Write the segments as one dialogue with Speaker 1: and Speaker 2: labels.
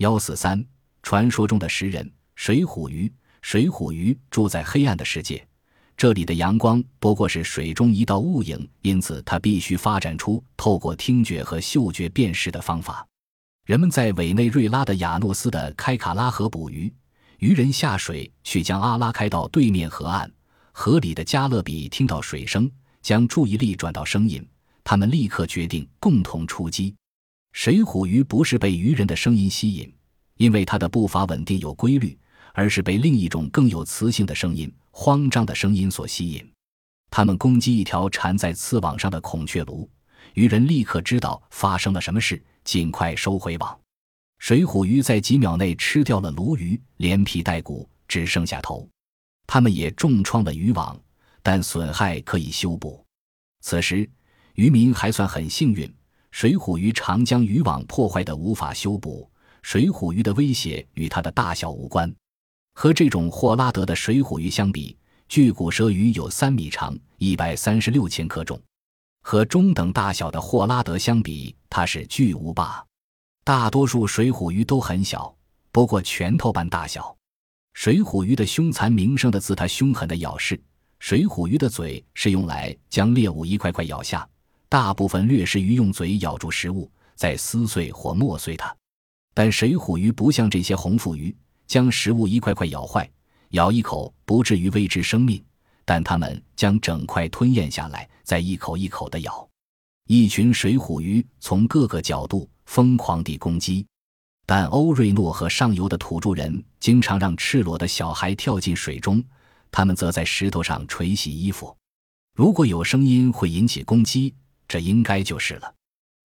Speaker 1: 幺四三，传说中的食人水虎鱼。水虎鱼住在黑暗的世界，这里的阳光不过是水中一道雾影，因此它必须发展出透过听觉和嗅觉辨识的方法。人们在委内瑞拉的亚诺斯的开卡拉河捕鱼，渔人下水去将阿拉开到对面河岸。河里的加勒比听到水声，将注意力转到声音，他们立刻决定共同出击。水虎鱼不是被渔人的声音吸引，因为它的步伐稳定有规律。而是被另一种更有磁性的声音——慌张的声音所吸引。他们攻击一条缠在刺网上的孔雀鲈，渔人立刻知道发生了什么事，尽快收回网。水虎鱼在几秒内吃掉了鲈鱼，连皮带骨，只剩下头。他们也重创了渔网，但损害可以修补。此时，渔民还算很幸运，水虎鱼常将渔网破坏的无法修补。水虎鱼的威胁与它的大小无关。和这种霍拉德的水虎鱼相比，巨骨舌鱼有三米长，一百三十六千克重；和中等大小的霍拉德相比，它是巨无霸。大多数水虎鱼都很小，不过拳头般大小。水虎鱼的凶残名声的自它凶狠的咬噬。水虎鱼的嘴是用来将猎物一块块咬下，大部分掠食鱼用嘴咬住食物，再撕碎或磨碎它。但水虎鱼不像这些红腹鱼。将食物一块块咬坏，咬一口不至于危及生命，但它们将整块吞咽下来，再一口一口地咬。一群水虎鱼从各个角度疯狂地攻击，但欧瑞诺和上游的土著人经常让赤裸的小孩跳进水中，他们则在石头上捶洗衣服。如果有声音会引起攻击，这应该就是了。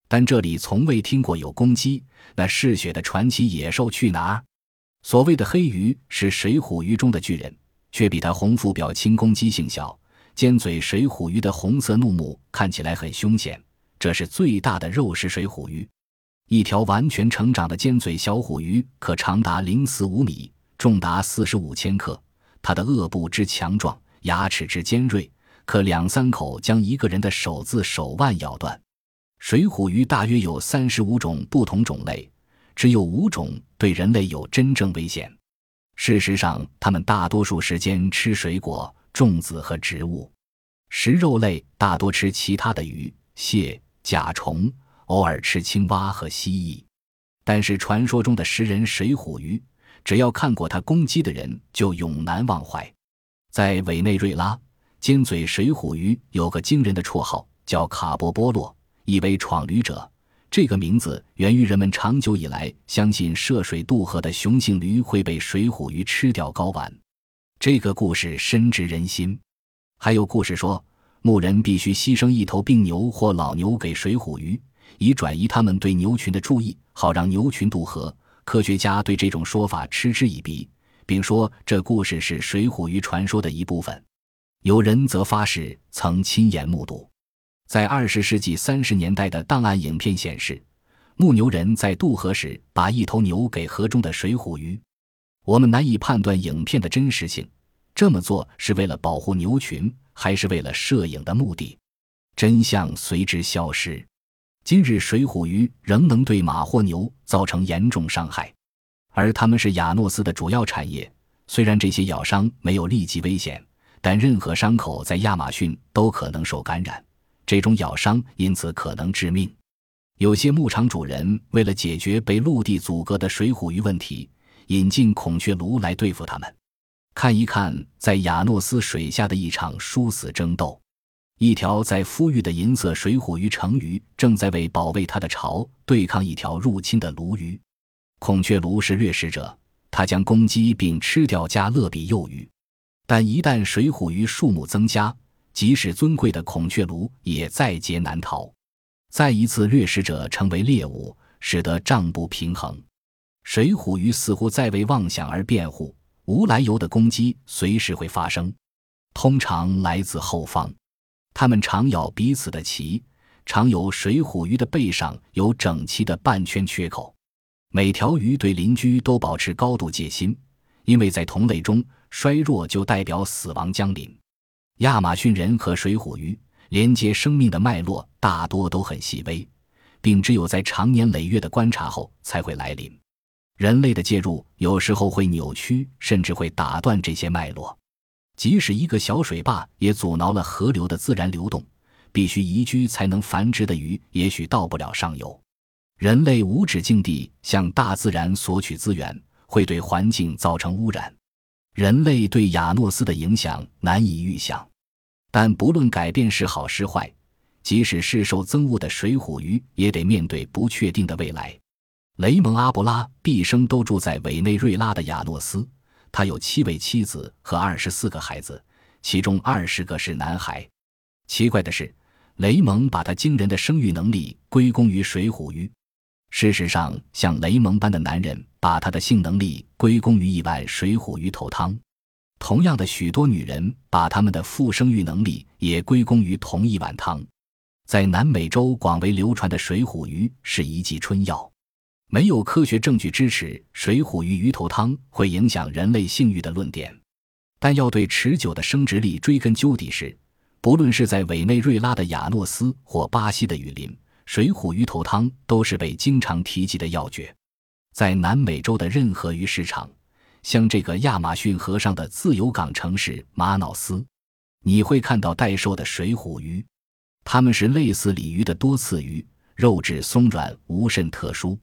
Speaker 1: 但这里从未听过有攻击，那嗜血的传奇野兽去哪儿？所谓的黑鱼是水虎鱼中的巨人，却比它红腹表轻，攻击性小。尖嘴水虎鱼的红色怒目看起来很凶险。这是最大的肉食水虎鱼，一条完全成长的尖嘴小虎鱼可长达零四五米，重达四十五千克。它的颚部之强壮，牙齿之尖锐，可两三口将一个人的手自手腕咬断。水虎鱼大约有三十五种不同种类。只有五种对人类有真正危险。事实上，它们大多数时间吃水果、种子和植物。食肉类大多吃其他的鱼、蟹、甲虫，偶尔吃青蛙和蜥蜴。但是，传说中的食人水虎鱼，只要看过它攻击的人，就永难忘怀。在委内瑞拉，尖嘴水虎鱼有个惊人的绰号，叫卡波波洛，意为闯驴者。这个名字源于人们长久以来相信涉水渡河的雄性驴会被水虎鱼吃掉睾丸。这个故事深植人心。还有故事说，牧人必须牺牲一头病牛或老牛给水虎鱼，以转移他们对牛群的注意，好让牛群渡河。科学家对这种说法嗤之以鼻，并说这故事是水虎鱼传说的一部分。有人则发誓曾亲眼目睹。在二十世纪三十年代的档案影片显示，牧牛人在渡河时把一头牛给河中的水虎鱼。我们难以判断影片的真实性，这么做是为了保护牛群，还是为了摄影的目的？真相随之消失。今日水虎鱼仍能对马或牛造成严重伤害，而它们是亚诺斯的主要产业。虽然这些咬伤没有立即危险，但任何伤口在亚马逊都可能受感染。这种咬伤因此可能致命。有些牧场主人为了解决被陆地阻隔的水虎鱼问题，引进孔雀鲈来对付它们。看一看，在亚诺斯水下的一场殊死争斗。一条在孵育的银色水虎鱼成鱼正在为保卫它的巢对抗一条入侵的鲈鱼。孔雀鲈是掠食者，它将攻击并吃掉加勒比幼鱼。但一旦水虎鱼数目增加，即使尊贵的孔雀鲈也在劫难逃，再一次掠食者成为猎物，使得账不平衡。水虎鱼似乎在为妄想而辩护，无来由的攻击随时会发生，通常来自后方。它们常咬彼此的鳍，常有水虎鱼的背上有整齐的半圈缺口。每条鱼对邻居都保持高度戒心，因为在同类中，衰弱就代表死亡将临。亚马逊人和水虎鱼连接生命的脉络大多都很细微，并只有在长年累月的观察后才会来临。人类的介入有时候会扭曲，甚至会打断这些脉络。即使一个小水坝也阻挠了河流的自然流动，必须移居才能繁殖的鱼也许到不了上游。人类无止境地向大自然索取资源，会对环境造成污染。人类对亚诺斯的影响难以预想。但不论改变是好是坏，即使是受憎恶的水虎鱼，也得面对不确定的未来。雷蒙·阿布拉毕生都住在委内瑞拉的亚诺斯，他有七位妻子和二十四个孩子，其中二十个是男孩。奇怪的是，雷蒙把他惊人的生育能力归功于水虎鱼。事实上，像雷蒙般的男人把他的性能力归功于一碗水虎鱼头汤。同样的，许多女人把他们的复生育能力也归功于同一碗汤。在南美洲广为流传的水虎鱼是一剂春药。没有科学证据支持水虎鱼鱼头汤会影响人类性欲的论点，但要对持久的生殖力追根究底时，不论是在委内瑞拉的亚诺斯或巴西的雨林，水虎鱼头汤都是被经常提及的要诀。在南美洲的任何鱼市场，像这个亚马逊河上的自由港城市马瑙斯，你会看到待售的水虎鱼，它们是类似鲤鱼的多刺鱼，肉质松软，无甚特殊。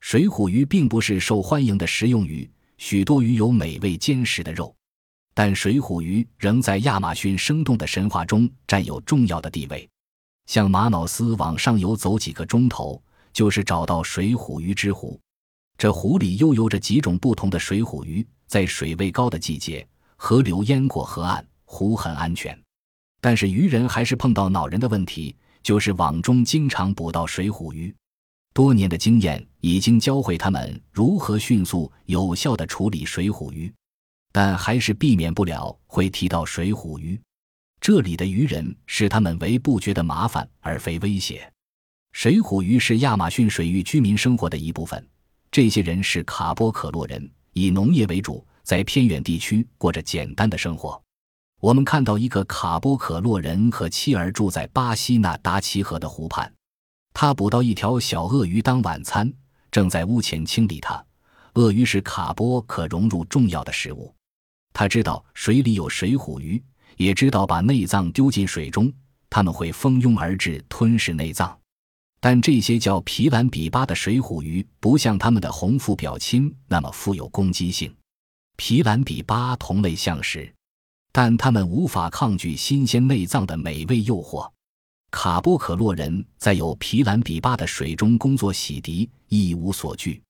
Speaker 1: 水虎鱼并不是受欢迎的食用鱼，许多鱼有美味坚实的肉，但水虎鱼仍在亚马逊生动的神话中占有重要的地位。向玛瑙斯往上游走几个钟头，就是找到水虎鱼之湖。这湖里又游着几种不同的水虎鱼，在水位高的季节，河流淹过河岸，湖很安全。但是渔人还是碰到恼人的问题，就是网中经常捕到水虎鱼。多年的经验已经教会他们如何迅速有效地处理水虎鱼，但还是避免不了会提到水虎鱼。这里的渔人视他们为不觉的麻烦，而非威胁。水虎鱼是亚马逊水域居民生活的一部分。这些人是卡波可洛人，以农业为主，在偏远地区过着简单的生活。我们看到一个卡波可洛人和妻儿住在巴西那达奇河的湖畔。他捕到一条小鳄鱼当晚餐，正在屋前清理它。鳄鱼是卡波可融入重要的食物。他知道水里有水虎鱼，也知道把内脏丢进水中，他们会蜂拥而至吞噬内脏。但这些叫皮兰比巴的水虎鱼不像他们的红腹表亲那么富有攻击性。皮兰比巴同类相食，但它们无法抗拒新鲜内脏的美味诱惑。卡波可洛人在有皮兰比巴的水中工作洗涤，一无所惧。